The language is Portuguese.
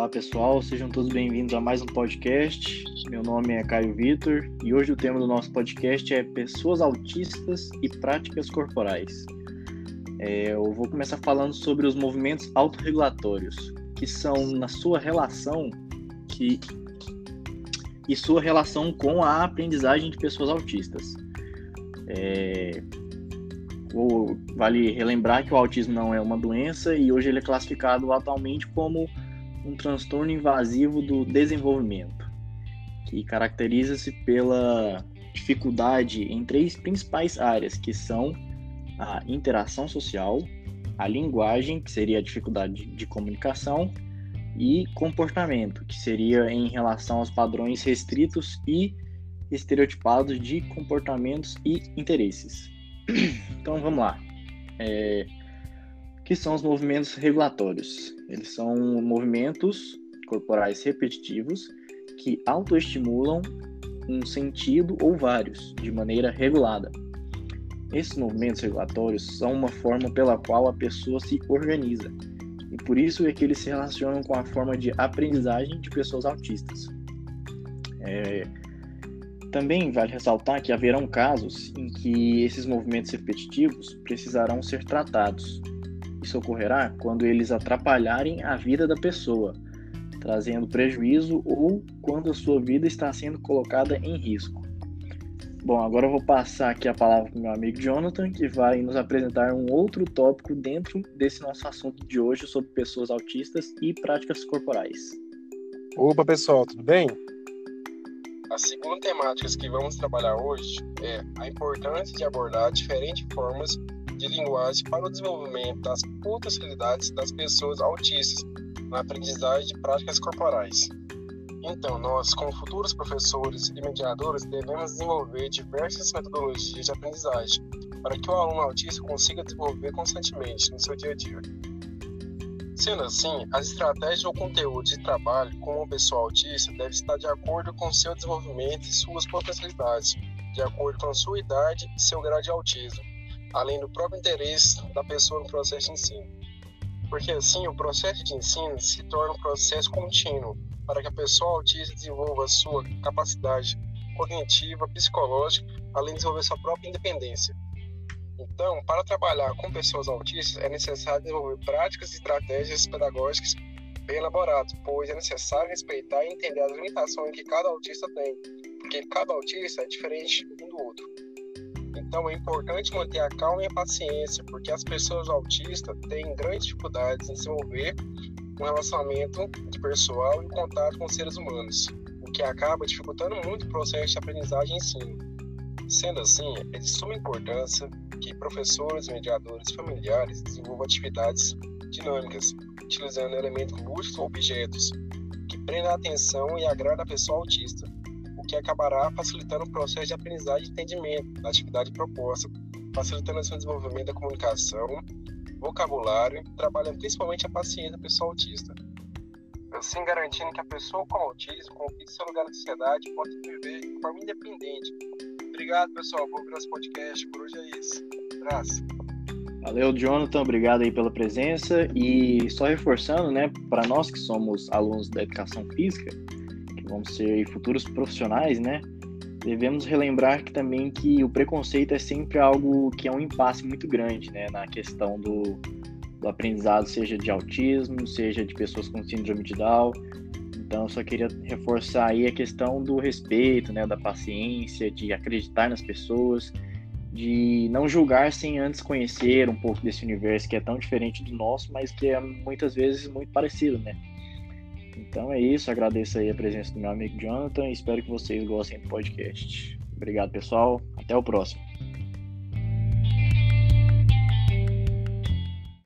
Olá pessoal, sejam todos bem-vindos a mais um podcast. Meu nome é Caio Vitor e hoje o tema do nosso podcast é pessoas autistas e práticas corporais. É, eu vou começar falando sobre os movimentos autorregulatórios, que são na sua relação que e sua relação com a aprendizagem de pessoas autistas. É, vale relembrar que o autismo não é uma doença e hoje ele é classificado atualmente como um transtorno invasivo do desenvolvimento, que caracteriza-se pela dificuldade em três principais áreas, que são a interação social, a linguagem, que seria a dificuldade de comunicação, e comportamento, que seria em relação aos padrões restritos e estereotipados de comportamentos e interesses. Então vamos lá. É, que são os movimentos regulatórios? Eles são movimentos corporais repetitivos que autoestimulam um sentido ou vários de maneira regulada. Esses movimentos regulatórios são uma forma pela qual a pessoa se organiza, e por isso é que eles se relacionam com a forma de aprendizagem de pessoas autistas. É, também vale ressaltar que haverão casos em que esses movimentos repetitivos precisarão ser tratados. Isso ocorrerá quando eles atrapalharem a vida da pessoa, trazendo prejuízo ou quando a sua vida está sendo colocada em risco. Bom, agora eu vou passar aqui a palavra para o meu amigo Jonathan, que vai nos apresentar um outro tópico dentro desse nosso assunto de hoje sobre pessoas autistas e práticas corporais. Opa, pessoal, tudo bem? A segunda temática que vamos trabalhar hoje é a importância de abordar diferentes formas de linguagem para o desenvolvimento das potencialidades das pessoas autistas na aprendizagem de práticas corporais. Então, nós, como futuros professores e mediadores, devemos desenvolver diversas metodologias de aprendizagem para que o aluno autista consiga desenvolver constantemente no seu dia a dia. Sendo assim, as estratégias ou conteúdo de trabalho com uma pessoa autista deve estar de acordo com seu desenvolvimento e suas potencialidades, de acordo com a sua idade e seu grau de autismo, além do próprio interesse da pessoa no processo de ensino. Porque assim, o processo de ensino se torna um processo contínuo para que a pessoa autista desenvolva sua capacidade cognitiva, psicológica, além de desenvolver sua própria independência. Então, para trabalhar com pessoas autistas, é necessário desenvolver práticas e estratégias pedagógicas bem elaboradas, pois é necessário respeitar e entender as limitações que cada autista tem, porque cada autista é diferente um do outro. Então, é importante manter a calma e a paciência, porque as pessoas autistas têm grandes dificuldades em desenvolver um relacionamento pessoal e contato com seres humanos, o que acaba dificultando muito o processo de aprendizagem e ensino. Sendo assim, é de suma importância que professores, mediadores, familiares desenvolvam atividades dinâmicas, utilizando elementos lúdicos ou objetos que prendam a atenção e agradam a pessoa autista, que acabará facilitando o processo de aprendizagem e entendimento da atividade proposta, facilitando o desenvolvimento da comunicação, vocabulário, trabalhando principalmente a paciência da pessoa autista. Assim, garantindo que a pessoa com autismo conquiste seu lugar na sociedade e possa viver de forma independente, Obrigado, pessoal. Vou virar esse podcast. Por hoje é isso. Abraço. Valeu, Jonathan. Obrigado aí pela presença. E só reforçando, né, para nós que somos alunos da educação física, vamos ser futuros profissionais, né, devemos relembrar que também que o preconceito é sempre algo que é um impasse muito grande, né, na questão do, do aprendizado, seja de autismo, seja de pessoas com síndrome de Down. Então, eu só queria reforçar aí a questão do respeito, né, da paciência, de acreditar nas pessoas, de não julgar sem antes conhecer um pouco desse universo que é tão diferente do nosso, mas que é muitas vezes muito parecido, né? Então é isso, agradeço aí a presença do meu amigo Jonathan e espero que vocês gostem do podcast. Obrigado, pessoal. Até o próximo.